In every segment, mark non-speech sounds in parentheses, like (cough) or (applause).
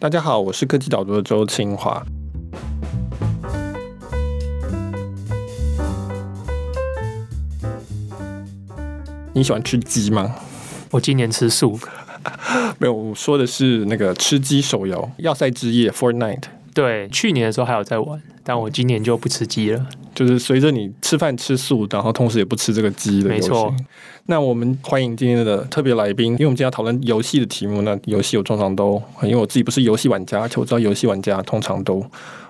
大家好，我是科技岛读的周清华。你喜欢吃鸡吗？我今年吃素。(laughs) 没有，我说的是那个吃鸡手游《要塞之夜》（Fortnite）。对，去年的时候还有在玩，但我今年就不吃鸡了。就是随着你吃饭吃素，然后同时也不吃这个鸡的游戏。没错。那我们欢迎今天的特别来宾，因为我们今天要讨论游戏的题目。那游戏我通常都，因为我自己不是游戏玩家，而且我知道游戏玩家通常都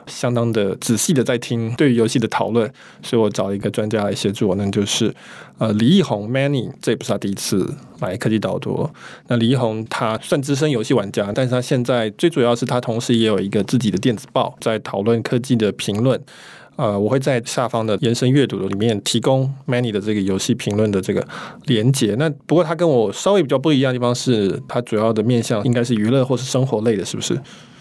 相当的仔细的在听对于游戏的讨论，所以我找了一个专家来协助我，那就是呃李易宏 Manny，这也不是他第一次来科技岛读。那李易宏他算资深游戏玩家，但是他现在最主要是他同时也有一个自己的电子报，在讨论科技的评论。呃，我会在下方的延伸阅读的里面提供 Many 的这个游戏评论的这个连接。那不过它跟我稍微比较不一样的地方是，它主要的面向应该是娱乐或是生活类的，是不是？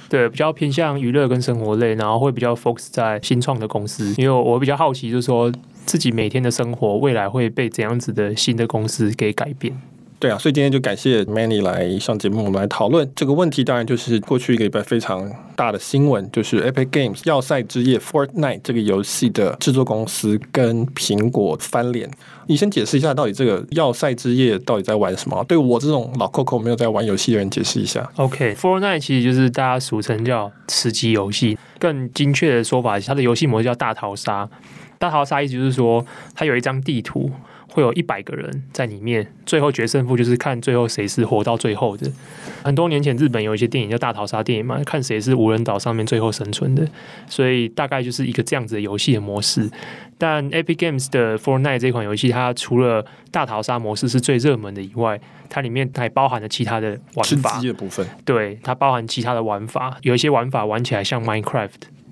对，比较偏向娱乐跟生活类，然后会比较 focus 在新创的公司，因为我比较好奇，就是说自己每天的生活未来会被怎样子的新的公司给改变。对啊，所以今天就感谢 Manny 来上节目，我们来讨论这个问题。当然，就是过去一个礼拜非常大的新闻，就是 Epic Games 要塞之夜 Fortnite 这个游戏的制作公司跟苹果翻脸。你先解释一下，到底这个要塞之夜到底在玩什么？对我这种老 Coco 没有在玩游戏的人解释一下。OK，Fortnite 其实就是大家俗称叫吃鸡游戏，更精确的说法，它的游戏模式叫大逃杀。大逃杀意思就是说，它有一张地图。会有一百个人在里面，最后决胜负就是看最后谁是活到最后的。很多年前日本有一些电影叫大逃杀电影嘛，看谁是无人岛上面最后生存的，所以大概就是一个这样子的游戏的模式。但 Epic Games 的 Fortnite 这款游戏，它除了大逃杀模式是最热门的以外，它里面还包含了其他的玩法的部分。对，它包含其他的玩法，有一些玩法玩起来像 Minecraft。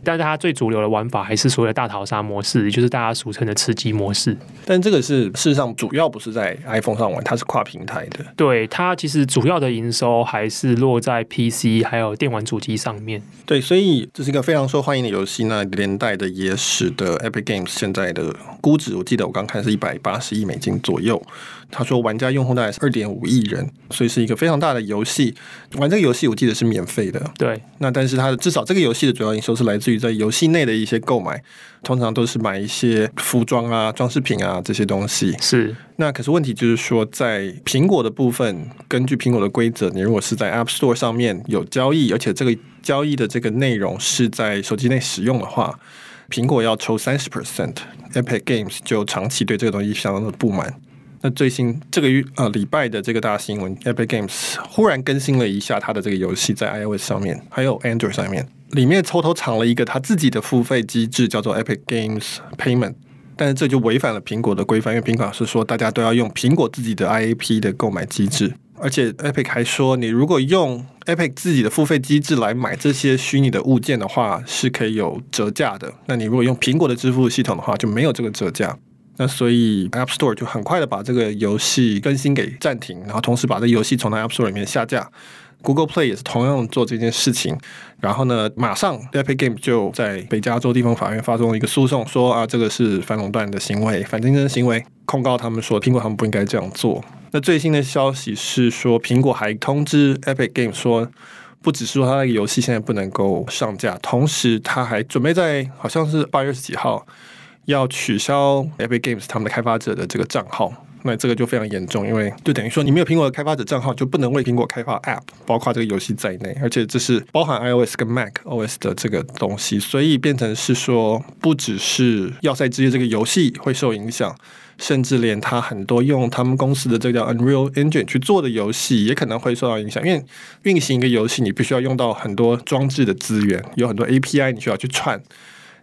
但是它最主流的玩法还是所谓的大逃杀模式，也就是大家俗称的吃鸡模式。但这个是事实上主要不是在 iPhone 上玩，它是跨平台的。对，它其实主要的营收还是落在 PC 还有电玩主机上面。对，所以这是一个非常受欢迎的游戏。那连带的也使得 Epic Games 现在的估值，我记得我刚看是一百八十亿美金左右。他说玩家用户大概是二点五亿人，所以是一个非常大的游戏。玩这个游戏我记得是免费的。对，那但是它的至少这个游戏的主要营收是来自于。在游戏内的一些购买，通常都是买一些服装啊、装饰品啊这些东西。是，那可是问题就是说，在苹果的部分，根据苹果的规则，你如果是在 App Store 上面有交易，而且这个交易的这个内容是在手机内使用的话，苹果要抽三十 percent。Epic Games 就长期对这个东西相当的不满。那最新这个月呃礼拜的这个大新闻，Epic Games 忽然更新了一下它的这个游戏在 iOS 上面，还有 Android 上面。里面偷偷藏了一个他自己的付费机制，叫做 Epic Games Payment，但是这就违反了苹果的规范，因为苹果是说大家都要用苹果自己的 IAP 的购买机制，而且 Epic 还说，你如果用 Epic 自己的付费机制来买这些虚拟的物件的话，是可以有折价的。那你如果用苹果的支付系统的话，就没有这个折价。那所以 App Store 就很快的把这个游戏更新给暂停，然后同时把这游戏从它 App Store 里面下架。Google Play 也是同样做这件事情，然后呢，马上 Epic Game 就在北加州地方法院发动了一个诉讼，说啊，这个是反垄断的行为、反竞争行为，控告他们说苹果他们不应该这样做。那最新的消息是说，苹果还通知 Epic Game 说，不只是说它那个游戏现在不能够上架，同时他还准备在好像是八月十几号要取消 Epic Games 他们的开发者的这个账号。那这个就非常严重，因为就等于说你没有苹果的开发者账号，就不能为苹果开发 App，包括这个游戏在内，而且这是 (laughs) 包含 iOS 跟 Mac OS 的这个东西，所以变成是说，不只是要塞之夜这个游戏会受影响，甚至连他很多用他们公司的这个叫 Unreal Engine 去做的游戏也可能会受到影响，因为运行一个游戏你必须要用到很多装置的资源，有很多 API 你需要去串。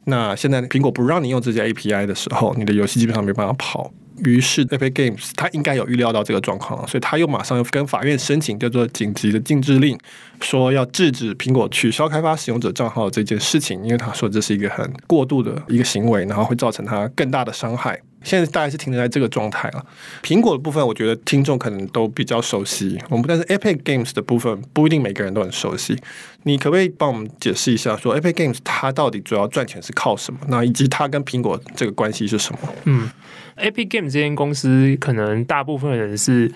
那现在苹果不让你用这些 API 的时候，你的游戏基本上没办法跑。于是，Epic Games 他应该有预料到这个状况，所以他又马上又跟法院申请叫做紧急的禁制令，说要制止苹果取消开发使用者账号这件事情，因为他说这是一个很过度的一个行为，然后会造成他更大的伤害。现在大概是停留在这个状态了。苹果的部分，我觉得听众可能都比较熟悉。我们但是 Epic Games 的部分不一定每个人都很熟悉。你可不可以帮我们解释一下，说 Epic Games 它到底主要赚钱是靠什么？那以及它跟苹果这个关系是什么？嗯，Epic Games 这间公司可能大部分人是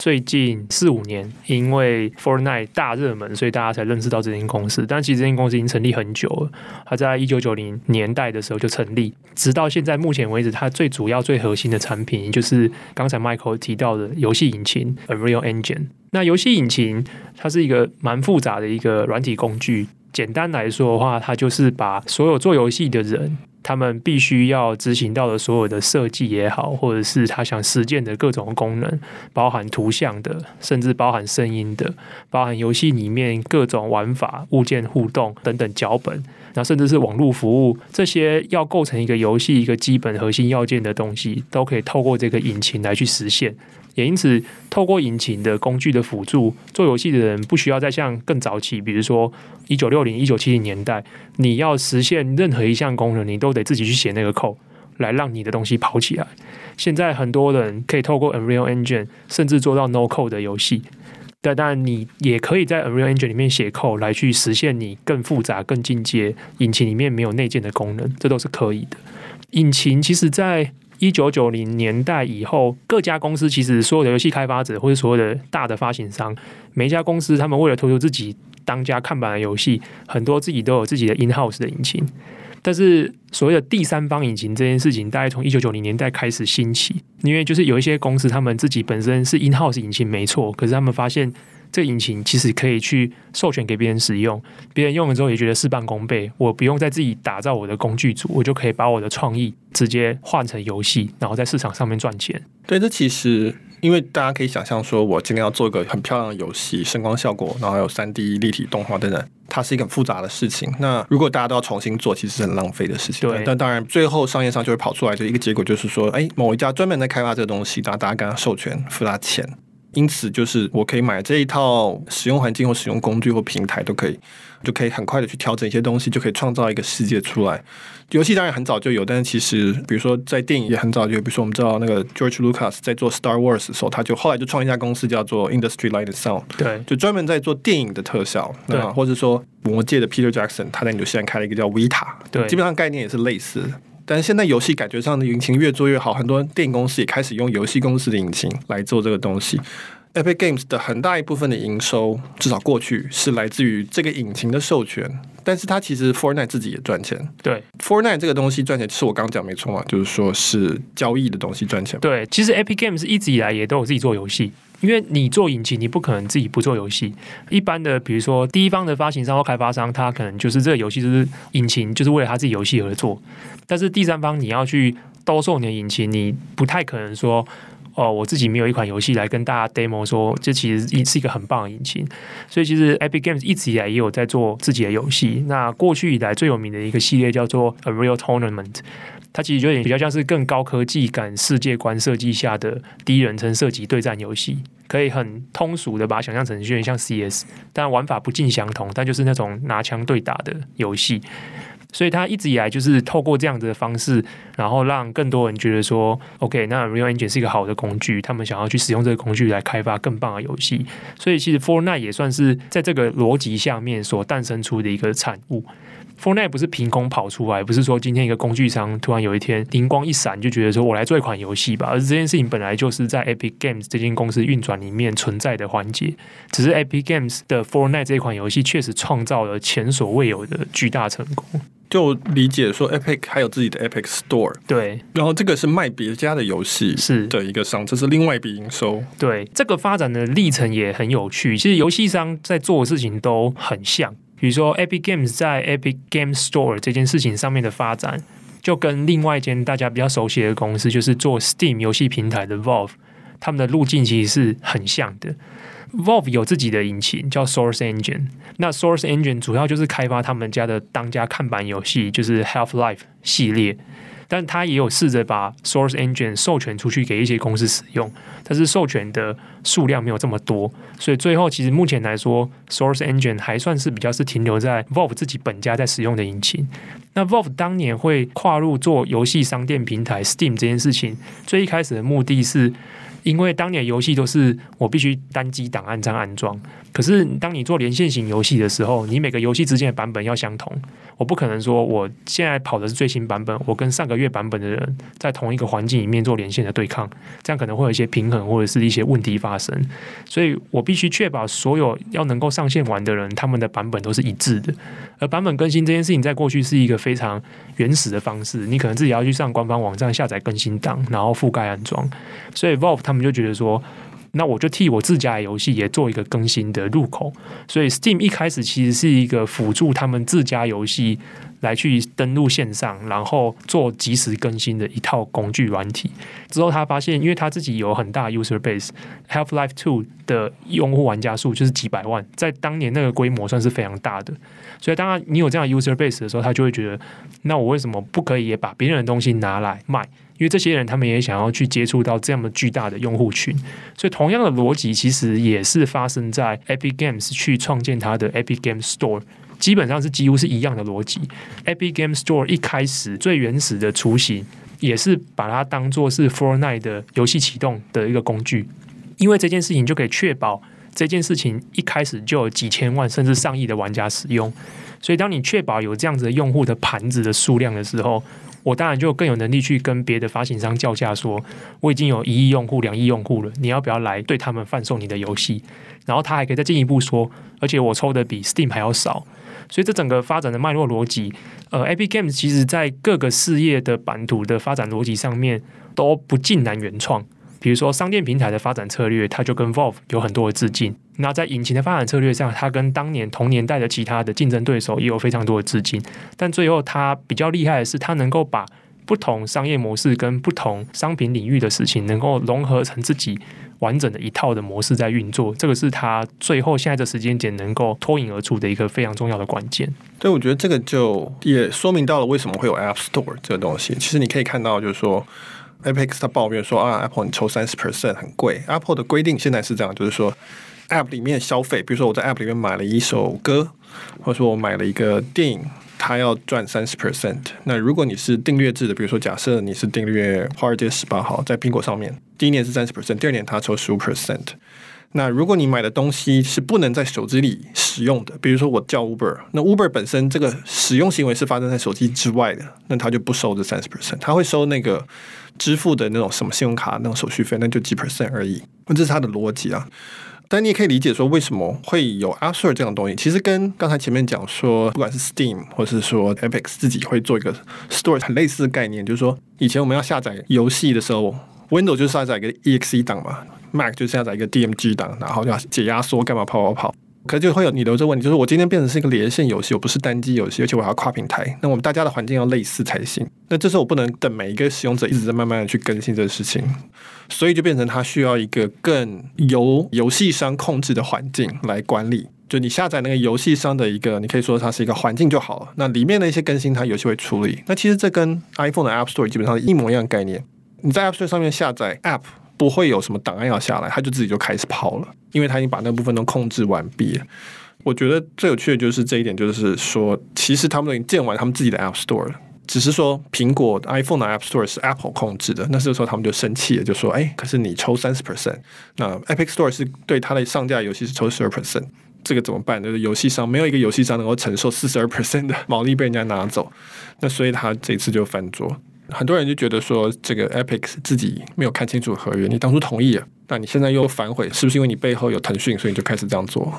最近四五年，因为 Fortnite 大热门，所以大家才认识到这间公司。但其实这间公司已经成立很久了，它在一九九零年代的时候就成立，直到现在目前为止，它最主要、最核心的产品就是刚才 Michael 提到的游戏引擎 Unreal Engine。那游戏引擎它是一个蛮复杂的一个软体工具。简单来说的话，它就是把所有做游戏的人。他们必须要执行到的所有的设计也好，或者是他想实践的各种功能，包含图像的，甚至包含声音的，包含游戏里面各种玩法、物件互动等等脚本，那甚至是网络服务，这些要构成一个游戏一个基本核心要件的东西，都可以透过这个引擎来去实现。也因此，透过引擎的工具的辅助，做游戏的人不需要再像更早期，比如说一九六零、一九七零年代，你要实现任何一项功能，你都得自己去写那个 code 来让你的东西跑起来。现在很多人可以透过 Unreal Engine，甚至做到 No Code 的游戏。但当然，你也可以在 Unreal Engine 里面写 code 来去实现你更复杂、更进阶引擎里面没有内建的功能，这都是可以的。引擎其实，在一九九零年代以后，各家公司其实所有的游戏开发者或者所有的大的发行商，每一家公司他们为了推出自己当家看板的游戏，很多自己都有自己的 in house 的引擎。但是所谓的第三方引擎这件事情，大概从一九九零年代开始兴起，因为就是有一些公司他们自己本身是 in house 引擎没错，可是他们发现。这个引擎其实可以去授权给别人使用，别人用了之后也觉得事半功倍。我不用再自己打造我的工具组，我就可以把我的创意直接换成游戏，然后在市场上面赚钱。对，这其实因为大家可以想象，说我今天要做一个很漂亮的游戏，声光效果，然后还有三 D 立体动画等等，它是一个很复杂的事情。那如果大家都要重新做，其实是很浪费的事情。对，但当然最后商业上就会跑出来的一个结果，就是说，哎，某一家专门在开发这个东西，然后大家跟他授权，付他钱。因此，就是我可以买这一套使用环境或使用工具或平台都可以，就可以很快的去调整一些东西，就可以创造一个世界出来。游戏当然很早就有，但是其实，比如说在电影也很早就有，比如说我们知道那个 George Lucas 在做 Star Wars 的时候，他就后来就创一家公司叫做 Industry Light and Sound，对，就专门在做电影的特效。对或者说魔界的 Peter Jackson，他在纽西兰开了一个叫 Vita，对，基本上概念也是类似。但是现在游戏感觉上的引擎越做越好，很多电影公司也开始用游戏公司的引擎来做这个东西。Epic Games 的很大一部分的营收，至少过去是来自于这个引擎的授权，但是它其实 Fortnite 自己也赚钱。对，Fortnite 这个东西赚钱，是我刚刚讲没错嘛，就是说是交易的东西赚钱。对，其实 Epic Games 一直以来也都有自己做游戏，因为你做引擎，你不可能自己不做游戏。一般的，比如说第一方的发行商或开发商，他可能就是这个游戏就是引擎，就是为了他自己游戏而做。但是第三方你要去兜售你的引擎，你不太可能说。哦，我自己没有一款游戏来跟大家 demo 说，这其实是一个很棒的引擎。所以其实 Epic Games 一直以来也有在做自己的游戏。那过去以来最有名的一个系列叫做 Unreal Tournament，它其实有点比较像是更高科技感世界观设计下的第一人称射击对战游戏，可以很通俗的把它想象成有点像 CS，但玩法不尽相同，但就是那种拿枪对打的游戏。所以他一直以来就是透过这样子的方式，然后让更多人觉得说，OK，那 Unreal Engine 是一个好的工具，他们想要去使用这个工具来开发更棒的游戏。所以其实 Fortnite 也算是在这个逻辑下面所诞生出的一个产物。Fortnite 不是凭空跑出来，不是说今天一个工具商突然有一天灵光一闪，就觉得说我来做一款游戏吧。而这件事情本来就是在 Epic Games 这间公司运转里面存在的环节，只是 Epic Games 的 Fortnite 这一款游戏确实创造了前所未有的巨大成功。就理解说，Epic 还有自己的 Epic Store，对，然后这个是卖别家的游戏是的一个商，这是另外一笔营收。对，这个发展的历程也很有趣。其实游戏商在做的事情都很像，比如说 Epic Games 在 Epic Game Store 这件事情上面的发展，就跟另外一间大家比较熟悉的公司，就是做 Steam 游戏平台的 Valve，他们的路径其实是很像的。Valve 有自己的引擎叫 Source Engine，那 Source Engine 主要就是开发他们家的当家看板游戏，就是 Half-Life 系列。但他也有试着把 Source Engine 授权出去给一些公司使用，但是授权的数量没有这么多，所以最后其实目前来说，Source Engine 还算是比较是停留在 Valve 自己本家在使用的引擎。那 Valve 当年会跨入做游戏商店平台 Steam 这件事情，最一开始的目的是。因为当年游戏都是我必须单机档案这样安装，可是当你做连线型游戏的时候，你每个游戏之间的版本要相同，我不可能说我现在跑的是最新版本，我跟上个月版本的人在同一个环境里面做连线的对抗，这样可能会有一些平衡或者是一些问题发生，所以我必须确保所有要能够上线玩的人，他们的版本都是一致的。而版本更新这件事情，在过去是一个非常原始的方式，你可能自己要去上官方网站下载更新档，然后覆盖安装，所以 Valve 他们就觉得说，那我就替我自家的游戏也做一个更新的入口。所以 Steam 一开始其实是一个辅助他们自家游戏来去登录线上，然后做及时更新的一套工具软体。之后他发现，因为他自己有很大 user base，Half-Life Two 的用户玩家数就是几百万，在当年那个规模算是非常大的。所以当然你有这样 user base 的时候，他就会觉得，那我为什么不可以也把别人的东西拿来卖？因为这些人他们也想要去接触到这么巨大的用户群，所以同样的逻辑其实也是发生在 Epic Games 去创建它的 Epic Games Store，基本上是几乎是一样的逻辑。Epic Games Store 一开始最原始的雏形也是把它当做是 Fortnite 的游戏启动的一个工具，因为这件事情就可以确保这件事情一开始就有几千万甚至上亿的玩家使用，所以当你确保有这样子的用户的盘子的数量的时候。我当然就更有能力去跟别的发行商叫价，说我已经有一亿用户、两亿用户了，你要不要来对他们贩送你的游戏？然后他还可以再进一步说，而且我抽的比 Steam 还要少。所以这整个发展的脉络逻辑，呃，Epic Games 其实在各个事业的版图的发展逻辑上面都不尽然原创。比如说商店平台的发展策略，它就跟 Valve 有很多的致敬。那在引擎的发展策略上，它跟当年同年代的其他的竞争对手也有非常多的致敬。但最后，它比较厉害的是，它能够把不同商业模式跟不同商品领域的事情，能够融合成自己完整的一套的模式在运作。这个是它最后现在的时间点能够脱颖而出的一个非常重要的关键。对，我觉得这个就也说明到了为什么会有 App Store 这个东西。其实你可以看到，就是说。Apex 他抱怨说啊，Apple 你抽三十 percent 很贵。Apple 的规定现在是这样，就是说，App 里面消费，比如说我在 App 里面买了一首歌，或者说我买了一个电影，它要赚三十 percent。那如果你是订阅制的，比如说假设你是订阅《华尔街十八号》在苹果上面，第一年是三十 percent，第二年它抽十五 percent。那如果你买的东西是不能在手机里使用的，比如说我叫 Uber，那 Uber 本身这个使用行为是发生在手机之外的，那它就不收这三十 percent，它会收那个支付的那种什么信用卡那种手续费，那就几 percent 而已。那这是它的逻辑啊。但你也可以理解说，为什么会有 App Store 这样的东西，其实跟刚才前面讲说，不管是 Steam 或是说 Epic 自己会做一个 Store 很类似的概念，就是说以前我们要下载游戏的时候，Windows 就下载一个 EXE 档嘛。Mac 就下载一个 DMG 档，然后要解压缩，干嘛跑跑跑？可是就会有你留这问题，就是我今天变成是一个连线游戏，我不是单机游戏，而且我还要跨平台。那我们大家的环境要类似才行。那这时候我不能等每一个使用者一直在慢慢的去更新这个事情，所以就变成它需要一个更由游戏商控制的环境来管理。就你下载那个游戏商的一个，你可以说它是一个环境就好了。那里面的一些更新，它游戏会处理。那其实这跟 iPhone 的 App Store 基本上是一模一样的概念。你在 App Store 上面下载 App。不会有什么档案要下来，他就自己就开始跑了，因为他已经把那部分都控制完毕了。我觉得最有趣的就是这一点，就是说，其实他们已经建完他们自己的 App Store 了，只是说苹果 iPhone 的 App Store 是 Apple 控制的。那这时候他们就生气了，就说：“哎，可是你抽三十 percent，那 Epic Store 是对他的上架游戏是抽十二 percent，这个怎么办？就是游戏商没有一个游戏商能够承受四十二 percent 的毛利被人家拿走，那所以他这次就翻桌。”很多人就觉得说，这个 Epic 自己没有看清楚合约，你当初同意了，那你现在又反悔，是不是因为你背后有腾讯，所以你就开始这样做？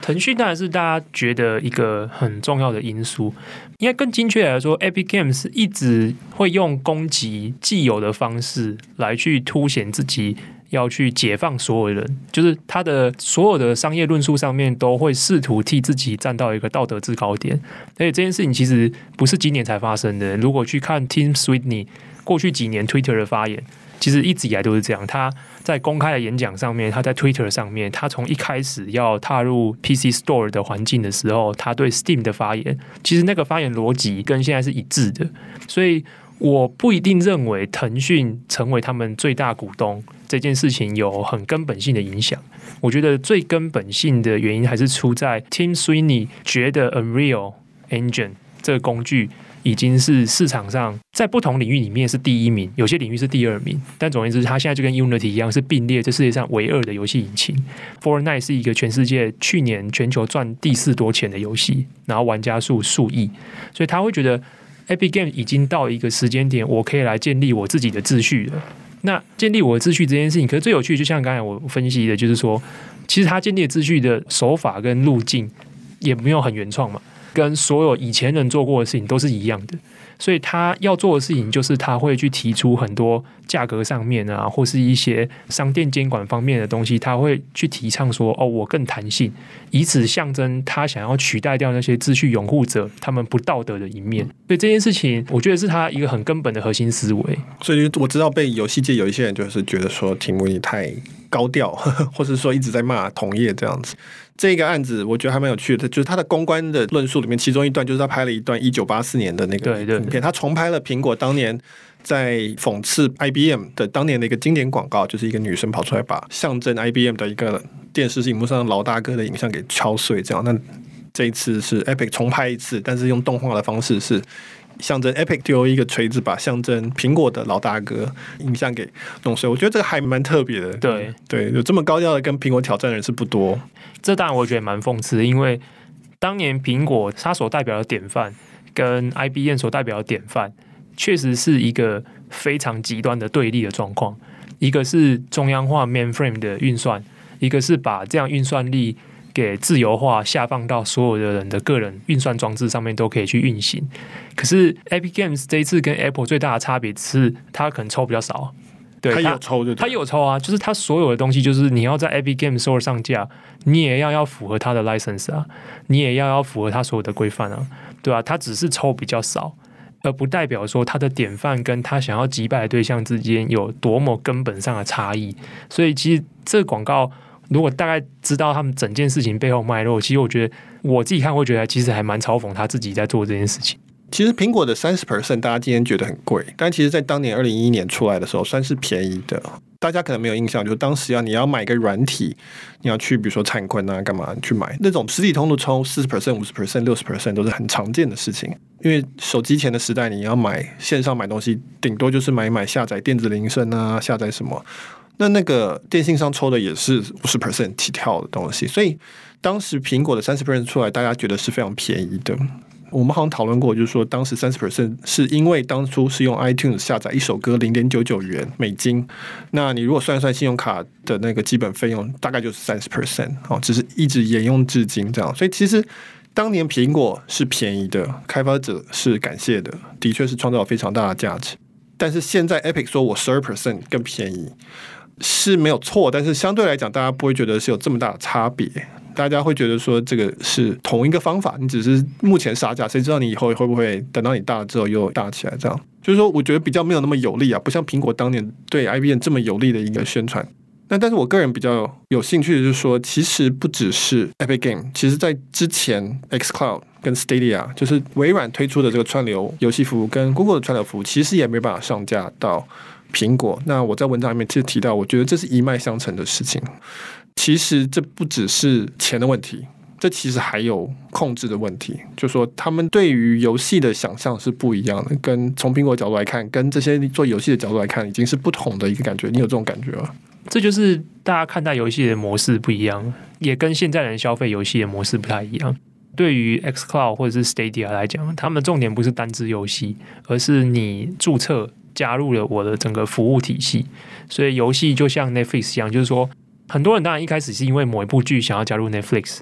腾讯当然是大家觉得一个很重要的因素，应该更精确来说，Epic Games 一直会用攻击既有的方式来去凸显自己。要去解放所有人，就是他的所有的商业论述上面都会试图替自己站到一个道德制高点。而且这件事情其实不是今年才发生的。如果去看 Tim Sweeney 过去几年 Twitter 的发言，其实一直以来都是这样。他在公开的演讲上面，他在 Twitter 上面，他从一开始要踏入 PC Store 的环境的时候，他对 Steam 的发言，其实那个发言逻辑跟现在是一致的。所以我不一定认为腾讯成为他们最大股东。这件事情有很根本性的影响。我觉得最根本性的原因还是出在 Tim Sweeney 觉得 Unreal Engine 这个工具已经是市场上在不同领域里面是第一名，有些领域是第二名。但总而言之，它现在就跟 Unity 一样，是并列这世界上唯二的游戏引擎。Fortnite 是一个全世界去年全球赚第四多钱的游戏，然后玩家数数亿，所以他会觉得 Epic Game 已经到一个时间点，我可以来建立我自己的秩序了。那建立我的秩序这件事情，可是最有趣，就像刚才我分析的，就是说，其实他建立秩序的手法跟路径也没有很原创嘛，跟所有以前人做过的事情都是一样的。所以他要做的事情，就是他会去提出很多价格上面啊，或是一些商店监管方面的东西，他会去提倡说：“哦，我更弹性，以此象征他想要取代掉那些秩序拥护者他们不道德的一面。”所以这件事情，我觉得是他一个很根本的核心思维。所以我知道，被游戏界有一些人就是觉得说，题目你太高调，(laughs) 或者说一直在骂同业这样子。这个案子我觉得还蛮有趣的，就是他的公关的论述里面，其中一段就是他拍了一段一九八四年的那个影片，他重拍了苹果当年在讽刺 IBM 的当年的一个经典广告，就是一个女生跑出来把象征 IBM 的一个电视荧幕上老大哥的影像给敲碎，这样。那这一次是 Epic 重拍一次，但是用动画的方式是。象征 Epic 丢一个锤子，把象征苹果的老大哥影像给弄碎。我觉得这个还蛮特别的。对对，有这么高调的跟苹果挑战的人是不多。这当然我觉得蛮讽刺的，因为当年苹果它所代表的典范，跟 IBM 所代表的典范，确实是一个非常极端的对立的状况。一个是中央化 mainframe 的运算，一个是把这样运算力。给自由化下放到所有的人的个人运算装置上面都可以去运行。可是 Epic Games 这一次跟 Apple 最大的差别是，它可能抽比较少。对，它有抽就，它有抽啊，就是它所有的东西，就是你要在 Epic Games Store 上架，你也要要符合它的 license 啊，你也要要符合它所有的规范啊，对啊，它只是抽比较少，而不代表说他的典范跟他想要击败的对象之间有多么根本上的差异。所以其实这广告。如果大概知道他们整件事情背后脉络，其实我觉得我自己看会觉得，其实还蛮嘲讽他自己在做这件事情。其实苹果的三十 percent，大家今天觉得很贵，但其实在当年二零一一年出来的时候，算是便宜的。大家可能没有印象，就当时要你要买个软体，你要去比如说灿坤啊，干嘛去买那种实体通路抽四十 percent、五十 percent、六十 percent 都是很常见的事情。因为手机前的时代，你要买线上买东西，顶多就是买买下载电子铃声啊，下载什么。那那个电信商抽的也是五十 percent 起跳的东西，所以当时苹果的三十 percent 出来，大家觉得是非常便宜的。我们好像讨论过，就是说当时三十 percent 是因为当初是用 iTunes 下载一首歌零点九九元美金，那你如果算一算信用卡的那个基本费用，大概就是三十 percent 哦，只是一直沿用至今这样。所以其实当年苹果是便宜的，开发者是感谢的，的确是创造了非常大的价值。但是现在 Epic 说我十二 percent 更便宜。是没有错，但是相对来讲，大家不会觉得是有这么大的差别。大家会觉得说这个是同一个方法，你只是目前杀价，谁知道你以后会不会等到你大了之后又大起来？这样就是说，我觉得比较没有那么有利啊，不像苹果当年对 IBM 这么有利的一个宣传。那但是我个人比较有兴趣的就是说，其实不只是 Epic Game，其实在之前 xCloud 跟 Stadia，就是微软推出的这个串流游戏服务跟 Google 的串流服务，其实也没办法上架到。苹果，那我在文章里面其实提到，我觉得这是一脉相承的事情。其实这不只是钱的问题，这其实还有控制的问题。就说他们对于游戏的想象是不一样的，跟从苹果角度来看，跟这些做游戏的角度来看，已经是不同的一个感觉。你有这种感觉吗？这就是大家看待游戏的模式不一样，也跟现在人消费游戏的模式不太一样。对于 xCloud 或者是 Stadia 来讲，他们重点不是单支游戏，而是你注册。加入了我的整个服务体系，所以游戏就像 Netflix 一样，就是说，很多人当然一开始是因为某一部剧想要加入 Netflix，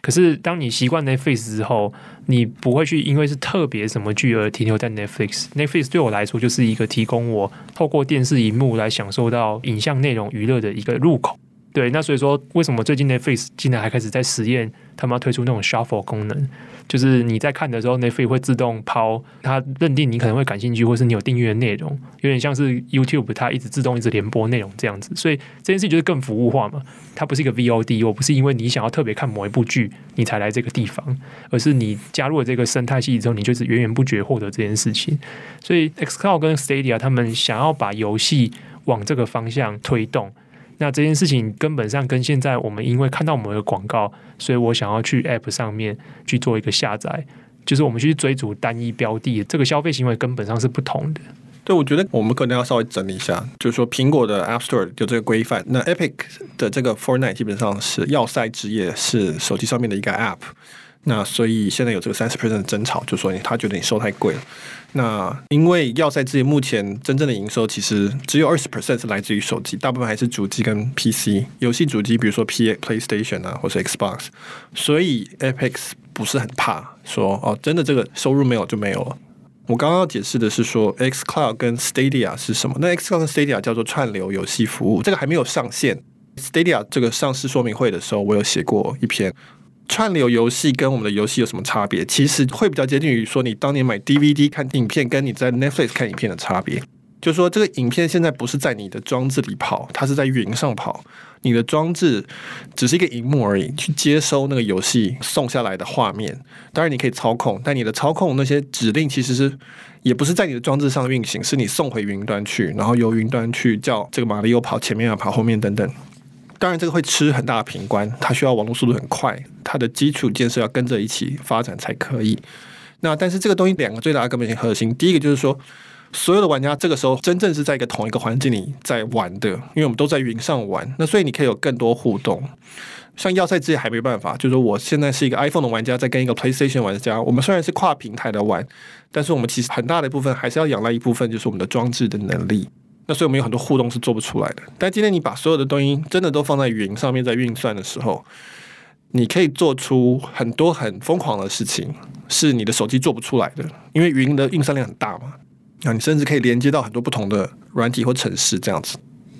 可是当你习惯 Netflix 之后，你不会去因为是特别什么剧而停留在 Netflix。Netflix 对我来说就是一个提供我透过电视荧幕来享受到影像内容娱乐的一个入口。对，那所以说，为什么最近 Netflix 竟然还开始在实验，他们要推出那种 Shuffle 功能，就是你在看的时候，Netflix 会自动抛，它认定你可能会感兴趣，或是你有订阅的内容，有点像是 YouTube，它一直自动一直连播内容这样子。所以这件事情就是更服务化嘛，它不是一个 VOD，我不是因为你想要特别看某一部剧，你才来这个地方，而是你加入了这个生态系之后，你就是源源不绝获得这件事情。所以 xCloud 跟 Stadia 他们想要把游戏往这个方向推动。那这件事情根本上跟现在我们因为看到某个广告，所以我想要去 App 上面去做一个下载，就是我们去追逐单一标的，这个消费行为根本上是不同的。对，我觉得我们可能要稍微整理一下，就是说苹果的 App Store 有这个规范，那 Epic 的这个 Fortnite 基本上是要塞之夜，是手机上面的一个 App。那所以现在有这个三十 percent 的争吵，就说你他觉得你收太贵了。那因为要塞之夜目前真正的营收其实只有二十 percent 是来自于手机，大部分还是主机跟 PC 游戏主机，比如说 pa PlayStation 啊，或是 Xbox。所以 Epic 不是很怕说哦，真的这个收入没有就没有了。我刚刚要解释的是说 xCloud 跟 Stadia 是什么？那 xCloud 跟 Stadia 叫做串流游戏服务，这个还没有上线。Stadia 这个上市说明会的时候，我有写过一篇。串流游戏跟我们的游戏有什么差别？其实会比较接近于说，你当年买 DVD 看影片，跟你在 Netflix 看影片的差别。就是说，这个影片现在不是在你的装置里跑，它是在云上跑。你的装置只是一个荧幕而已，去接收那个游戏送下来的画面。当然你可以操控，但你的操控那些指令其实是也不是在你的装置上运行，是你送回云端去，然后由云端去叫这个马里奥跑前面啊，跑后面等等。当然，这个会吃很大的频宽，它需要网络速度很快，它的基础建设要跟着一起发展才可以。那但是这个东西两个最大的根本性核心，第一个就是说，所有的玩家这个时候真正是在一个同一个环境里在玩的，因为我们都在云上玩，那所以你可以有更多互动。像要塞之夜还没办法，就是说我现在是一个 iPhone 的玩家，在跟一个 PlayStation 玩家，我们虽然是跨平台的玩，但是我们其实很大的一部分还是要仰赖一部分，就是我们的装置的能力。那所以我们有很多互动是做不出来的。但今天你把所有的东西真的都放在云上面在运算的时候，你可以做出很多很疯狂的事情，是你的手机做不出来的。因为云的运算量很大嘛，那你甚至可以连接到很多不同的软体或程式这样子。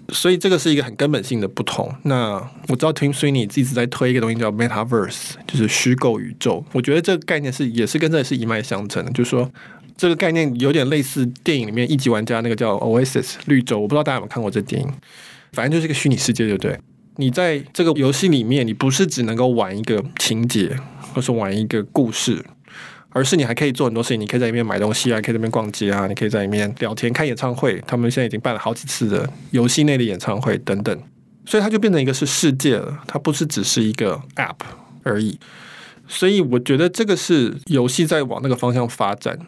所以这个是一个很根本性的不同。那我知道 Tim Sweeney 一直在推一个东西叫 Metaverse，就是虚构宇宙。我觉得这个概念是也是跟这是一脉相承的，就是说。这个概念有点类似电影里面一级玩家那个叫 Oasis 绿洲，我不知道大家有没有看过这电影。反正就是一个虚拟世界，对不对？你在这个游戏里面，你不是只能够玩一个情节，或是玩一个故事，而是你还可以做很多事情。你可以在里面买东西啊，可以在里面逛街啊，你可以在里面聊天、看演唱会。他们现在已经办了好几次的游戏内的演唱会等等，所以它就变成一个是世界了，它不是只是一个 App 而已。所以我觉得这个是游戏在往那个方向发展。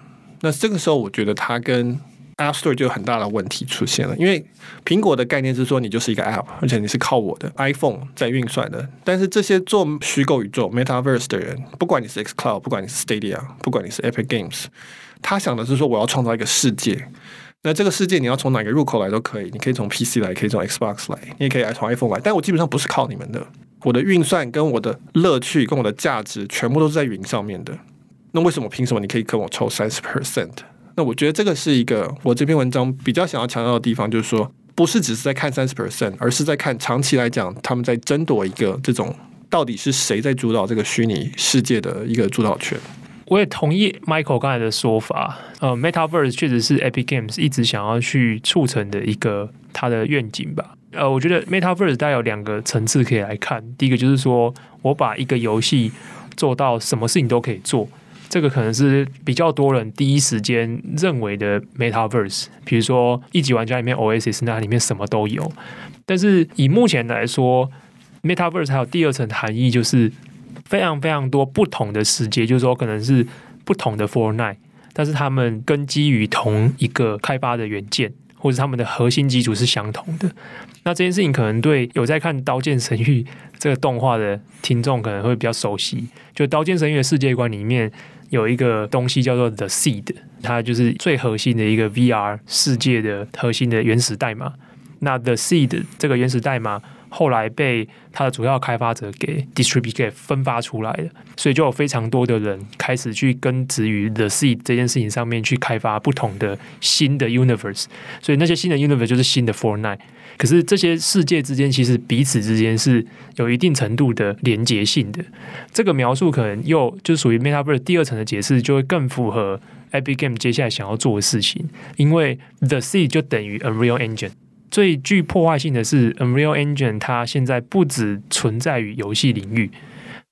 那这个时候，我觉得它跟 App Store 就有很大的问题出现了，因为苹果的概念是说你就是一个 App，而且你是靠我的 iPhone 在运算的。但是这些做虚构宇宙 Metaverse 的人，不管你是 xCloud，不管你是 Stadia，不管你是 Epic Games，他想的是说我要创造一个世界。那这个世界你要从哪个入口来都可以，你可以从 PC 来，可以从 Xbox 来，你也可以从 iPhone 来。但我基本上不是靠你们的，我的运算跟我的乐趣跟我的价值全部都是在云上面的。那为什么凭什么你可以跟我抽三十 percent？那我觉得这个是一个我这篇文章比较想要强调的地方，就是说不是只是在看三十 percent，而是在看长期来讲，他们在争夺一个这种到底是谁在主导这个虚拟世界的一个主导权。我也同意 Michael 刚才的说法，呃，Metaverse 确实是 Epic Games 一直想要去促成的一个它的愿景吧。呃，我觉得 Metaverse 大概有两个层次可以来看，第一个就是说我把一个游戏做到什么事情都可以做。这个可能是比较多人第一时间认为的 Metaverse，比如说一级玩家里面 Oasis，那里面什么都有。但是以目前来说，Metaverse 还有第二层含义，就是非常非常多不同的世界，就是说可能是不同的 Fortnite，但是他们根基于同一个开发的元件，或者他们的核心基础是相同的。那这件事情可能对有在看《刀剑神域》这个动画的听众可能会比较熟悉，就《刀剑神域》的世界观里面。有一个东西叫做 The Seed，它就是最核心的一个 VR 世界的核心的原始代码。那 The Seed 这个原始代码后来被它的主要开发者给 distribute 分发出来了，所以就有非常多的人开始去根植于 The Seed 这件事情上面去开发不同的新的 universe。所以那些新的 universe 就是新的 Fortnite。可是这些世界之间其实彼此之间是有一定程度的连结性的。这个描述可能又就属于 Metaverse 第二层的解释，就会更符合 Epic Game 接下来想要做的事情。因为 The Sea 就等于 Unreal Engine。最具破坏性的是 Unreal Engine，它现在不只存在于游戏领域。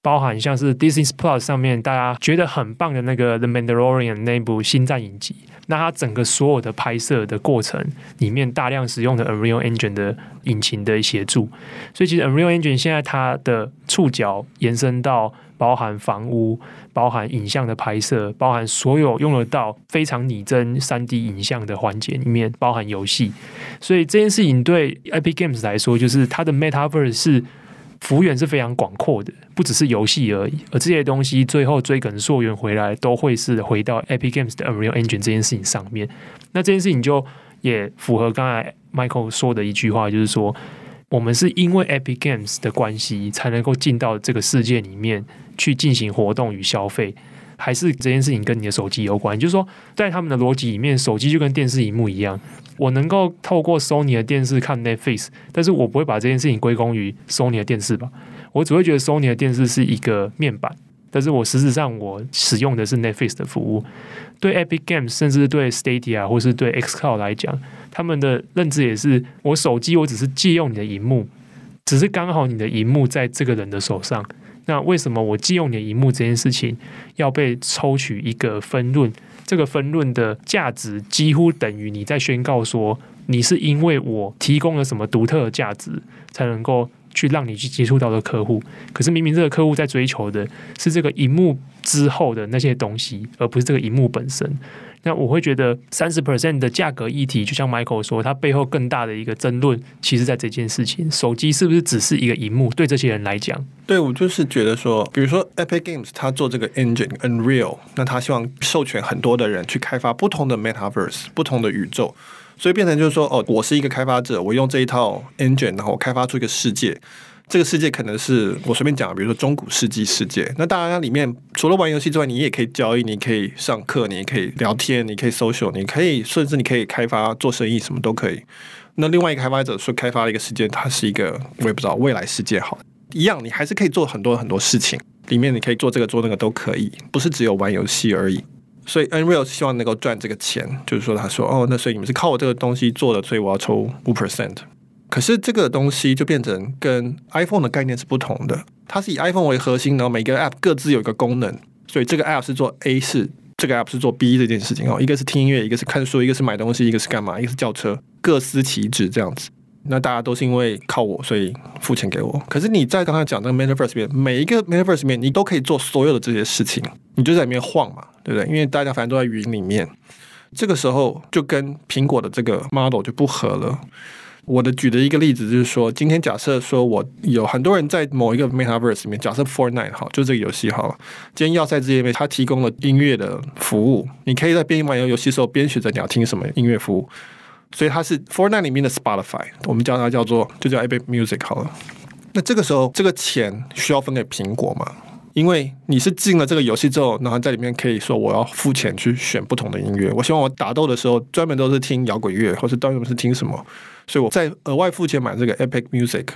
包含像是 Disney Plus 上面大家觉得很棒的那个 The Mandalorian 那部星战影集，那它整个所有的拍摄的过程里面大量使用的 Unreal Engine 的引擎的协助，所以其实 Unreal Engine 现在它的触角延伸到。包含房屋、包含影像的拍摄、包含所有用得到非常拟真三 D 影像的环节里面，包含游戏。所以这件事情对 Epic Games 来说，就是它的 Metaverse 是幅员是非常广阔的，不只是游戏而已。而这些东西最后追根溯源回来，都会是回到 Epic Games 的 Unreal Engine 这件事情上面。那这件事情就也符合刚才 Michael 说的一句话，就是说。我们是因为 Epic Games 的关系，才能够进到这个世界里面去进行活动与消费，还是这件事情跟你的手机有关？就是说，在他们的逻辑里面，手机就跟电视荧幕一样，我能够透过 Sony 的电视看 Netflix，但是我不会把这件事情归功于 Sony 的电视吧？我只会觉得 Sony 的电视是一个面板。但是我实质上我使用的是 Netflix 的服务，对 Epic Games 甚至对 Stadia 或是对 xCloud 来讲，他们的认知也是，我手机我只是借用你的荧幕，只是刚好你的荧幕在这个人的手上，那为什么我借用你的荧幕这件事情要被抽取一个分论？这个分论的价值几乎等于你在宣告说，你是因为我提供了什么独特的价值才能够。去让你去接触到的客户，可是明明这个客户在追求的是这个荧幕之后的那些东西，而不是这个荧幕本身。那我会觉得三十 percent 的价格议题，就像 Michael 说，它背后更大的一个争论，其实在这件事情，手机是不是只是一个荧幕？对这些人来讲，对我就是觉得说，比如说 Epic Games 它做这个 engine Unreal，那他希望授权很多的人去开发不同的 Metaverse，不同的宇宙。所以变成就是说，哦，我是一个开发者，我用这一套 engine，然后开发出一个世界。这个世界可能是我随便讲，比如说中古世纪世界。那当然，它里面除了玩游戏之外，你也可以交易，你可以上课，你也可以聊天，你可以 social，你可以甚至你可以开发做生意，什么都可以。那另外一个开发者说开发了一个世界，它是一个我也不知道未来世界好一样，你还是可以做很多很多事情。里面你可以做这个做那个都可以，不是只有玩游戏而已。所以 Unreal 希望能够赚这个钱，就是说他说哦，那所以你们是靠我这个东西做的，所以我要抽五 percent。可是这个东西就变成跟 iPhone 的概念是不同的，它是以 iPhone 为核心，然后每个 App 各自有一个功能，所以这个 App 是做 A 事，这个 App 是做 B 这件事情哦，一个是听音乐，一个是看书，一个是买东西，一个是干嘛，一个是叫车，各司其职这样子。那大家都是因为靠我，所以付钱给我。可是你在刚才讲那个 Metaverse 里面，每一个 Metaverse 里面，你都可以做所有的这些事情，你就在里面晃嘛，对不对？因为大家反正都在云里面，这个时候就跟苹果的这个 model 就不合了。我的举的一个例子就是说，今天假设说我有很多人在某一个 Metaverse 里面，假设 Fortnite 好，就这个游戏好了。今天要塞这里面，它提供了音乐的服务，你可以在边玩游戏的时候边选择你要听什么音乐服务。所以它是 Fortnite 里面的 Spotify，我们叫它叫做就叫 Epic Music 好了。那这个时候这个钱需要分给苹果吗？因为你是进了这个游戏之后，然后在里面可以说我要付钱去选不同的音乐。我希望我打斗的时候专门都是听摇滚乐，或是专门是听什么，所以我再额外付钱买这个 Epic Music，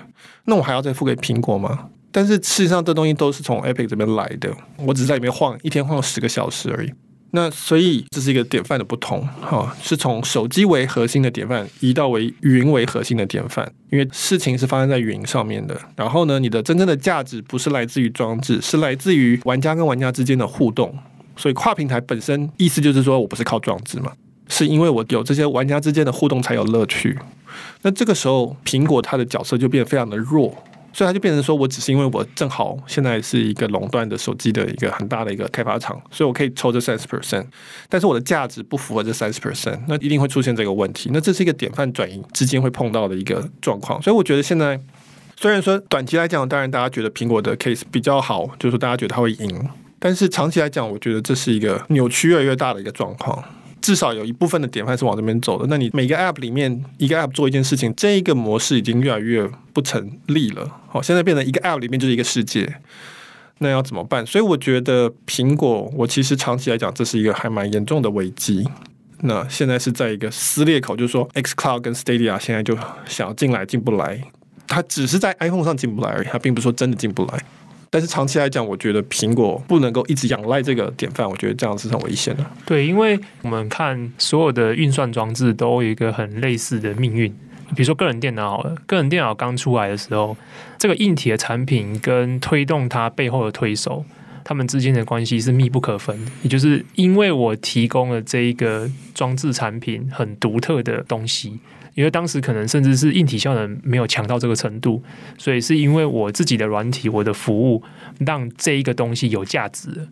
那我还要再付给苹果吗？但是事实上这东西都是从 Epic 这边来的，我只是在里面晃一天晃十个小时而已。那所以这是一个典范的不同，哈，是从手机为核心的典范移到为云为核心的典范，因为事情是发生在云上面的。然后呢，你的真正的价值不是来自于装置，是来自于玩家跟玩家之间的互动。所以跨平台本身意思就是说我不是靠装置嘛，是因为我有这些玩家之间的互动才有乐趣。那这个时候，苹果它的角色就变得非常的弱。所以它就变成说，我只是因为我正好现在是一个垄断的手机的一个很大的一个开发厂，所以我可以抽这三十 percent，但是我的价值不符合这三十 percent，那一定会出现这个问题。那这是一个典范转移之间会碰到的一个状况。所以我觉得现在虽然说短期来讲，当然大家觉得苹果的 case 比较好，就是说大家觉得它会赢，但是长期来讲，我觉得这是一个扭曲越来越大的一个状况。至少有一部分的典范是往这边走的。那你每个 App 里面一个 App 做一件事情，这一个模式已经越来越不成立了。好，现在变成一个 App 里面就是一个世界，那要怎么办？所以我觉得苹果，我其实长期来讲，这是一个还蛮严重的危机。那现在是在一个撕裂口，就是说 xCloud 跟 Stadia 现在就想要进来进不来，它只是在 iPhone 上进不来而已，它并不是说真的进不来。但是长期来讲，我觉得苹果不能够一直仰赖这个典范，我觉得这样是很危险的。对，因为我们看所有的运算装置都有一个很类似的命运。比如说个人电脑好了，个人电脑刚出来的时候，这个硬体的产品跟推动它背后的推手，他们之间的关系是密不可分。也就是因为我提供了这一个装置产品很独特的东西。因为当时可能甚至是硬体效能没有强到这个程度，所以是因为我自己的软体、我的服务让这一个东西有价值，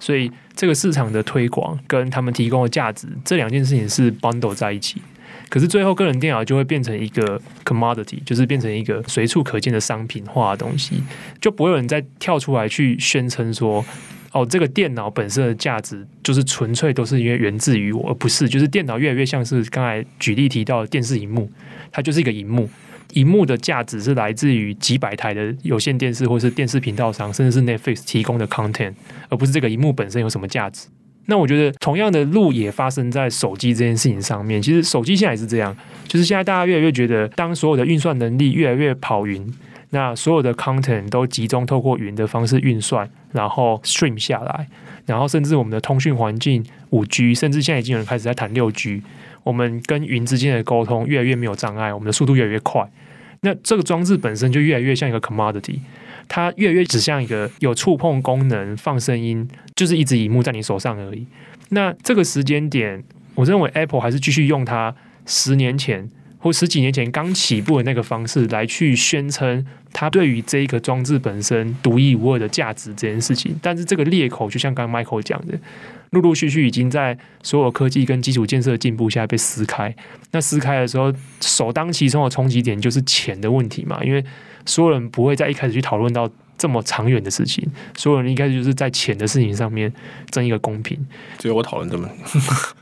所以这个市场的推广跟他们提供的价值这两件事情是 bundle 在一起。可是最后，个人电脑就会变成一个 commodity，就是变成一个随处可见的商品化的东西，就不会有人再跳出来去宣称说。哦，这个电脑本身的价值就是纯粹都是因为源自于我，而不是就是电脑越来越像是刚才举例提到的电视荧幕，它就是一个荧幕，荧幕的价值是来自于几百台的有线电视或是电视频道上，甚至是 Netflix 提供的 content，而不是这个荧幕本身有什么价值。那我觉得同样的路也发生在手机这件事情上面。其实手机现在也是这样，就是现在大家越来越觉得，当所有的运算能力越来越跑云。那所有的 content 都集中透过云的方式运算，然后 stream 下来，然后甚至我们的通讯环境五 G，甚至现在已经有人开始在谈六 G，我们跟云之间的沟通越来越没有障碍，我们的速度越来越快。那这个装置本身就越来越像一个 commodity，它越来越只像一个有触碰功能、放声音，就是一只萤幕在你手上而已。那这个时间点，我认为 Apple 还是继续用它十年前。或十几年前刚起步的那个方式来去宣称它对于这一个装置本身独一无二的价值这件事情，但是这个裂口就像刚刚 Michael 讲的，陆陆续续已经在所有科技跟基础建设进步下被撕开。那撕开的时候，首当其冲的冲击点就是钱的问题嘛，因为所有人不会在一开始去讨论到这么长远的事情，所有人应该就是在钱的事情上面争一个公平。只有我讨论这么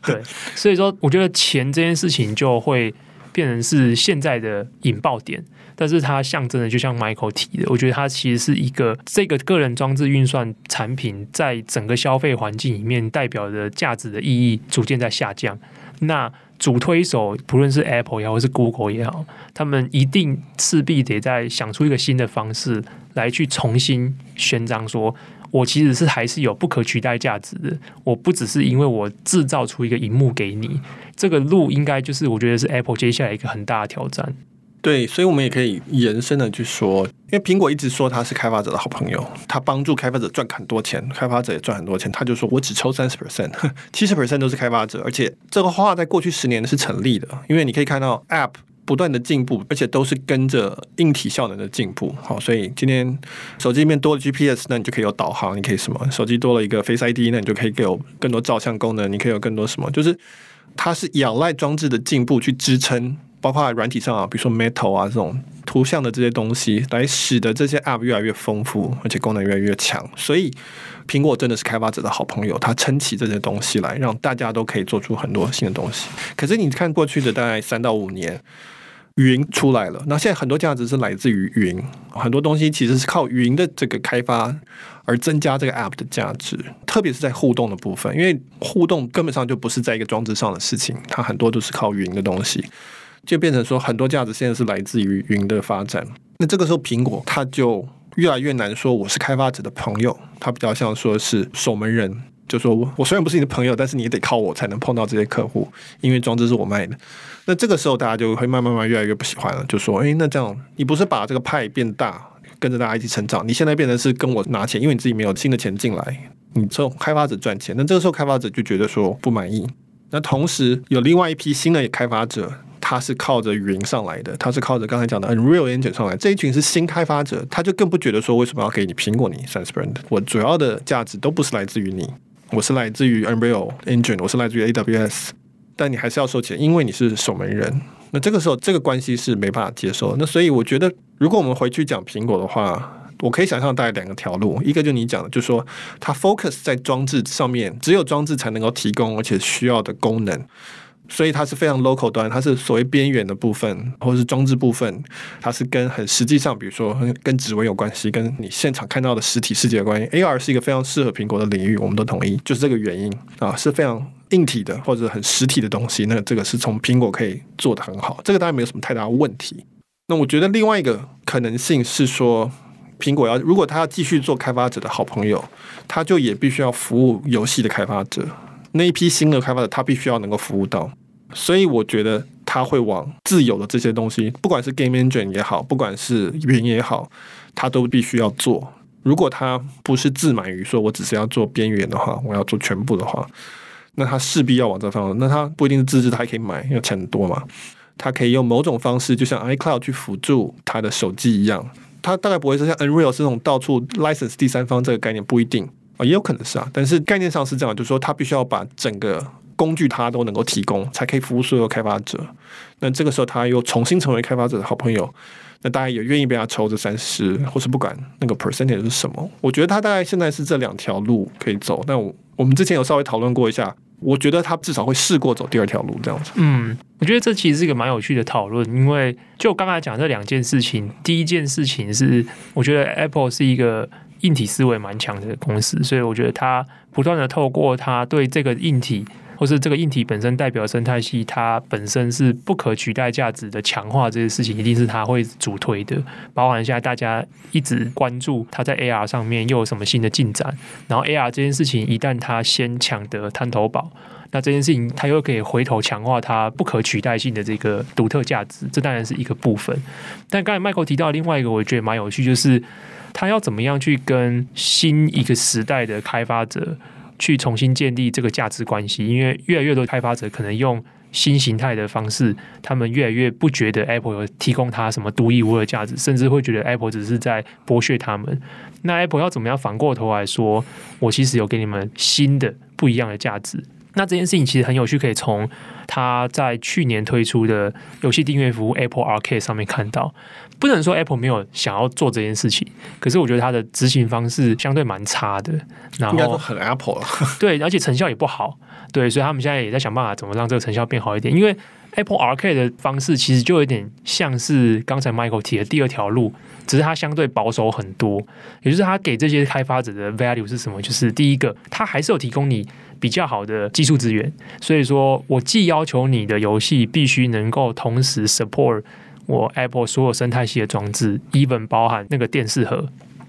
对，所以说我觉得钱这件事情就会。变成是现在的引爆点，但是它象征的就像 Michael 提的，我觉得它其实是一个这个个人装置运算产品在整个消费环境里面代表的价值的意义逐渐在下降。那主推手不论是 Apple 也好，是 Google 也好，他们一定势必得再想出一个新的方式来去重新宣张说。我其实是还是有不可取代价值的。我不只是因为我制造出一个荧幕给你，这个路应该就是我觉得是 Apple 接下来一个很大的挑战。对，所以我们也可以延伸的去说，因为苹果一直说它是开发者的好朋友，它帮助开发者赚很多钱，开发者也赚很多钱。他就说我只抽三十 percent，七十 percent 都是开发者，而且这个话在过去十年是成立的，因为你可以看到 App。不断的进步，而且都是跟着硬体效能的进步。好，所以今天手机里面多了 GPS，那你就可以有导航，你可以什么？手机多了一个 Face ID，那你就可以有更多照相功能，你可以有更多什么？就是它是仰赖装置的进步去支撑，包括软体上啊，比如说 Metal 啊这种图像的这些东西，来使得这些 App 越来越丰富，而且功能越来越强。所以苹果真的是开发者的好朋友，它撑起这些东西来，让大家都可以做出很多新的东西。可是你看过去的大概三到五年。云出来了，那现在很多价值是来自于云，很多东西其实是靠云的这个开发而增加这个 App 的价值，特别是在互动的部分，因为互动根本上就不是在一个装置上的事情，它很多都是靠云的东西，就变成说很多价值现在是来自于云的发展。那这个时候苹果它就越来越难说我是开发者的朋友，它比较像说是守门人。就说我虽然不是你的朋友，但是你也得靠我才能碰到这些客户，因为装置是我卖的。那这个时候大家就会慢慢慢越来越不喜欢了，就说：哎，那这样你不是把这个派变大，跟着大家一起成长？你现在变成是跟我拿钱，因为你自己没有新的钱进来，你从开发者赚钱。那这个时候开发者就觉得说不满意。那同时有另外一批新的开发者。他是靠着云上来的，他是靠着刚才讲的 Unreal Engine 上来。这一群是新开发者，他就更不觉得说为什么要给你苹果你三十 percent，我主要的价值都不是来自于你。我是来自于 Unreal Engine，我是来自于 AWS，但你还是要收钱，因为你是守门人。那这个时候，这个关系是没办法接受。那所以我觉得，如果我们回去讲苹果的话，我可以想象大概两个条路，一个就你讲的，就是说它 focus 在装置上面，只有装置才能够提供而且需要的功能。所以它是非常 local 端，它是所谓边缘的部分，或者是装置部分，它是跟很实际上，比如说跟指纹有关系，跟你现场看到的实体世界有关系。AR 是一个非常适合苹果的领域，我们都同意，就是这个原因啊，是非常硬体的或者很实体的东西。那这个是从苹果可以做得很好，这个当然没有什么太大问题。那我觉得另外一个可能性是说，苹果要如果它要继续做开发者的好朋友，它就也必须要服务游戏的开发者。那一批新的开发者，他必须要能够服务到，所以我觉得他会往自有的这些东西，不管是 Game Engine 也好，不管是云也好，他都必须要做。如果他不是自满于说我只是要做边缘的话，我要做全部的话，那他势必要往这方向。那他不一定是自制，他还可以买，因为钱多嘛。他可以用某种方式，就像 iCloud 去辅助他的手机一样。他大概不会是像 Unreal 这种到处 license 第三方这个概念，不一定，也有可能是啊。但是概念上是这样，就是说他必须要把整个工具他都能够提供，才可以服务所有开发者。那这个时候，他又重新成为开发者的好朋友。那大家也愿意被他抽这三十，或是不管那个 percentage 是什么。我觉得他大概现在是这两条路可以走。但我我们之前有稍微讨论过一下，我觉得他至少会试过走第二条路这样子。嗯，我觉得这其实是一个蛮有趣的讨论，因为就刚才讲这两件事情，第一件事情是我觉得 Apple 是一个硬体思维蛮强的公司，所以我觉得他不断的透过他对这个硬体。或是这个硬体本身代表生态系，它本身是不可取代价值的强化，这些事情一定是它会主推的。包含现在大家一直关注它在 AR 上面又有什么新的进展，然后 AR 这件事情一旦它先抢得滩头堡，那这件事情它又可以回头强化它不可取代性的这个独特价值，这当然是一个部分。但刚才 Michael 提到另外一个，我觉得蛮有趣，就是他要怎么样去跟新一个时代的开发者。去重新建立这个价值关系，因为越来越多开发者可能用新形态的方式，他们越来越不觉得 Apple 有提供他什么独一无二的价值，甚至会觉得 Apple 只是在剥削他们。那 Apple 要怎么样反过头来说，我其实有给你们新的不一样的价值？那这件事情其实很有趣，可以从他在去年推出的游戏订阅服务 Apple Arcade 上面看到。不能说 Apple 没有想要做这件事情，可是我觉得它的执行方式相对蛮差的。然后很 Apple，(laughs) 对，而且成效也不好。对，所以他们现在也在想办法怎么让这个成效变好一点。因为 Apple Arcade 的方式其实就有点像是刚才 Michael 提的第二条路，只是它相对保守很多。也就是它给这些开发者的 value 是什么？就是第一个，它还是有提供你比较好的技术资源。所以说我既要求你的游戏必须能够同时 support。我 Apple 所有生态系的装置，even 包含那个电视盒，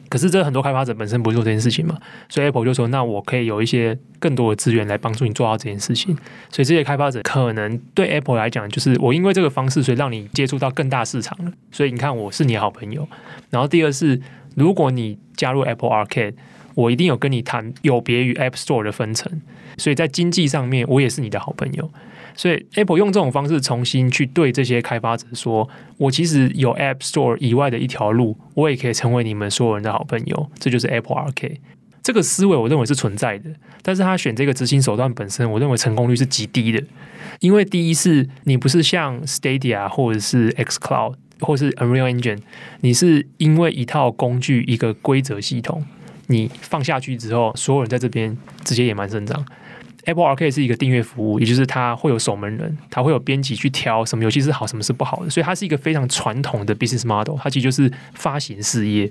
可是这很多开发者本身不做这件事情嘛，所以 Apple 就说，那我可以有一些更多的资源来帮助你做到这件事情。所以这些开发者可能对 Apple 来讲，就是我因为这个方式，所以让你接触到更大市场了。所以你看，我是你好朋友。然后第二是，如果你加入 Apple Arcade，我一定有跟你谈有别于 App Store 的分成，所以在经济上面，我也是你的好朋友。所以，Apple 用这种方式重新去对这些开发者说：“我其实有 App Store 以外的一条路，我也可以成为你们所有人的好朋友。”这就是 Apple R K 这个思维，我认为是存在的。但是他选这个执行手段本身，我认为成功率是极低的。因为第一是，你不是像 Stadia 或者是 xCloud 或是 Unreal Engine，你是因为一套工具、一个规则系统，你放下去之后，所有人在这边直接野蛮生长。Apple Arcade 是一个订阅服务，也就是它会有守门人，它会有编辑去挑什么游戏是好，什么是不好的，所以它是一个非常传统的 business model。它其实就是发行事业。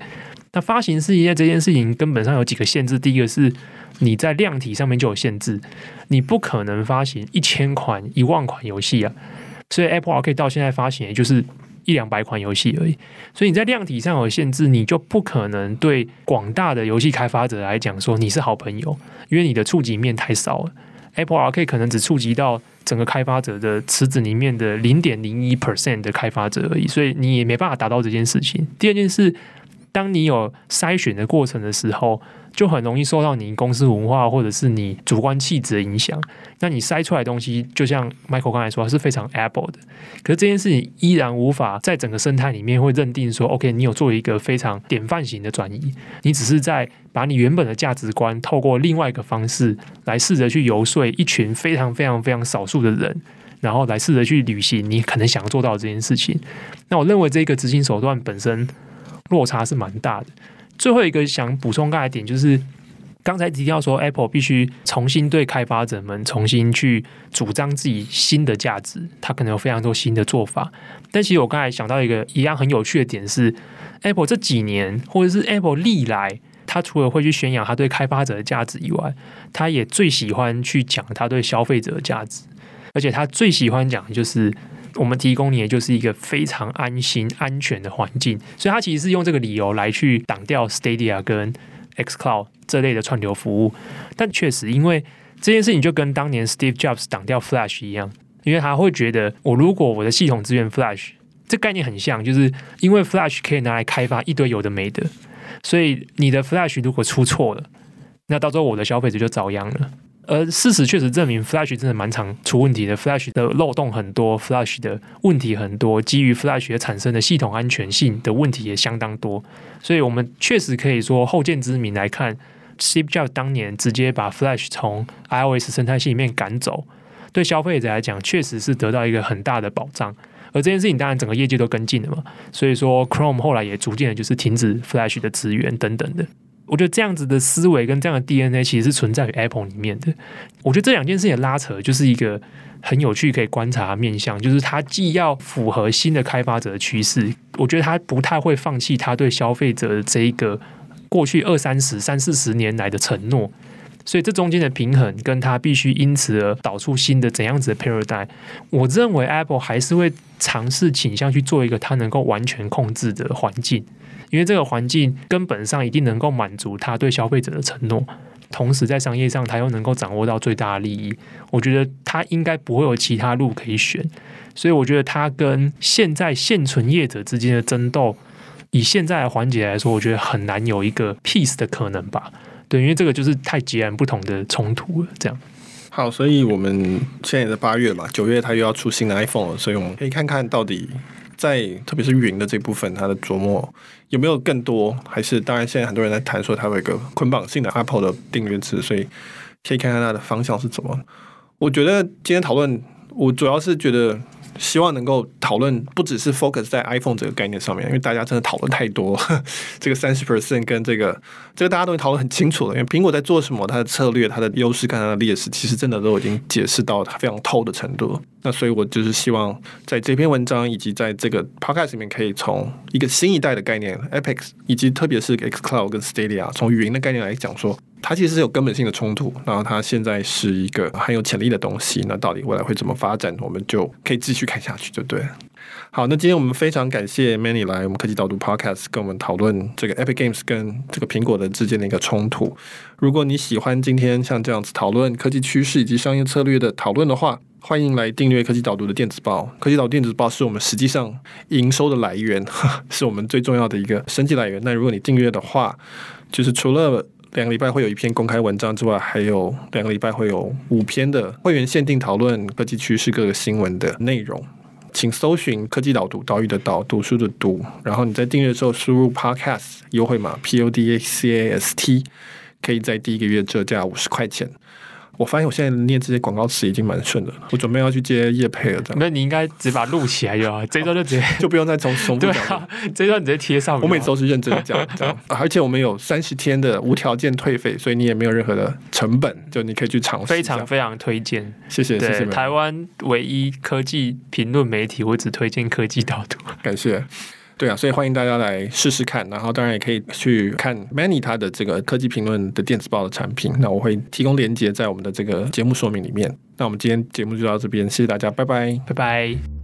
那发行事业这件事情根本上有几个限制，第一个是你在量体上面就有限制，你不可能发行一千款、一万款游戏啊。所以 Apple Arcade 到现在发行也就是一两百款游戏而已。所以你在量体上有限制，你就不可能对广大的游戏开发者来讲说你是好朋友，因为你的触及面太少了。Apple Arcade 可能只触及到整个开发者的池子里面的零点零一 percent 的开发者而已，所以你也没办法达到这件事情。第二件事，当你有筛选的过程的时候，就很容易受到你公司文化或者是你主观气质的影响。那你筛出来的东西，就像 Michael 刚才说，是非常 Apple 的。可是这件事情依然无法在整个生态里面会认定说，OK，你有做一个非常典范型的转移。你只是在把你原本的价值观，透过另外一个方式来试着去游说一群非常非常非常少数的人，然后来试着去履行你可能想要做到的这件事情。那我认为这个执行手段本身落差是蛮大的。最后一个想补充刚才点就是，刚才提到说 Apple 必须重新对开发者们重新去主张自己新的价值，它可能有非常多新的做法。但其实我刚才想到一个一样很有趣的点是，Apple 这几年或者是 Apple 历来，它除了会去宣扬它对开发者的价值以外，它也最喜欢去讲它对消费者的价值，而且它最喜欢讲的就是。我们提供你的就是一个非常安心、安全的环境，所以他其实是用这个理由来去挡掉 Stadia 跟 xCloud 这类的串流服务。但确实，因为这件事情就跟当年 Steve Jobs 挡掉 Flash 一样，因为他会觉得，我如果我的系统支援 Flash，这概念很像，就是因为 Flash 可以拿来开发一堆有的没的，所以你的 Flash 如果出错了，那到时候我的消费者就遭殃了。而事实确实证明，Flash 真的蛮常出问题的，Flash 的漏洞很多，Flash 的问题很多，基于 Flash 产生的系统安全性的问题也相当多。所以，我们确实可以说后见之明来看，Steve Jobs 当年直接把 Flash 从 iOS 生态系里面赶走，对消费者来讲，确实是得到一个很大的保障。而这件事情，当然整个业界都跟进了嘛。所以说，Chrome 后来也逐渐的就是停止 Flash 的资源等等的。我觉得这样子的思维跟这样的 DNA 其实是存在于 Apple 里面的。我觉得这两件事情的拉扯就是一个很有趣可以观察的面向，就是它既要符合新的开发者的趋势，我觉得它不太会放弃它对消费者的这一个过去二三十、三四十年来的承诺。所以这中间的平衡，跟它必须因此而导出新的怎样子的 paradigm，我认为 Apple 还是会尝试倾向去做一个它能够完全控制的环境。因为这个环境根本上一定能够满足他对消费者的承诺，同时在商业上他又能够掌握到最大的利益，我觉得他应该不会有其他路可以选，所以我觉得他跟现在现存业者之间的争斗，以现在的环节来说，我觉得很难有一个 peace 的可能吧？对，因为这个就是太截然不同的冲突了。这样。好，所以我们现在也在八月嘛，九月它又要出新的 iPhone 了，所以我们可以看看到底。在特别是云的这部分，它的琢磨有没有更多？还是当然，现在很多人在谈说它有一个捆绑性的 Apple 的订阅制，所以可以看看它的方向是怎么。我觉得今天讨论，我主要是觉得。希望能够讨论不只是 focus 在 iPhone 这个概念上面，因为大家真的讨论太多，(laughs) 这个三十 percent 跟这个这个大家都会讨论很清楚了。因为苹果在做什么，它的策略、它的优势跟它的劣势，其实真的都已经解释到非常透的程度。那所以我就是希望在这篇文章以及在这个 podcast 里面，可以从一个新一代的概念 Epic 以及特别是 xCloud 跟 Stadia 从语音的概念来讲说。它其实是有根本性的冲突，然后它现在是一个很有潜力的东西。那到底未来会怎么发展，我们就可以继续看下去，就对。好，那今天我们非常感谢 Many 来我们科技导读 Podcast 跟我们讨论这个 Epic Games 跟这个苹果的之间的一个冲突。如果你喜欢今天像这样子讨论科技趋势以及商业策略的讨论的话，欢迎来订阅科技导读的电子报。科技导电子报是我们实际上营收的来源，(laughs) 是我们最重要的一个生计来源。那如果你订阅的话，就是除了两个礼拜会有一篇公开文章之外，还有两个礼拜会有五篇的会员限定讨论科技趋势、各个新闻的内容。请搜寻“科技导读”，岛屿的岛，读书的读。然后你在订阅之后输入 “podcast” 优惠码 “p o d a c a s t”，可以在第一个月折价五十块钱。我发现我现在念这些广告词已经蛮顺的了，我准备要去接叶配了。这样，那你应该直接把它录起来就好，这一段就直接 (laughs) 就不用再重重复讲。对啊，这一段直接贴上。我每次都是认真讲，这样。而且我们有三十天的无条件退费，所以你也没有任何的成本，就你可以去尝试。非常非常推荐，谢谢谢谢。台湾唯一科技评论媒体，我只推荐科技导读，感谢。对啊，所以欢迎大家来试试看，然后当然也可以去看 Many 他的这个科技评论的电子报的产品，那我会提供连接在我们的这个节目说明里面。那我们今天节目就到这边，谢谢大家，拜拜，拜拜。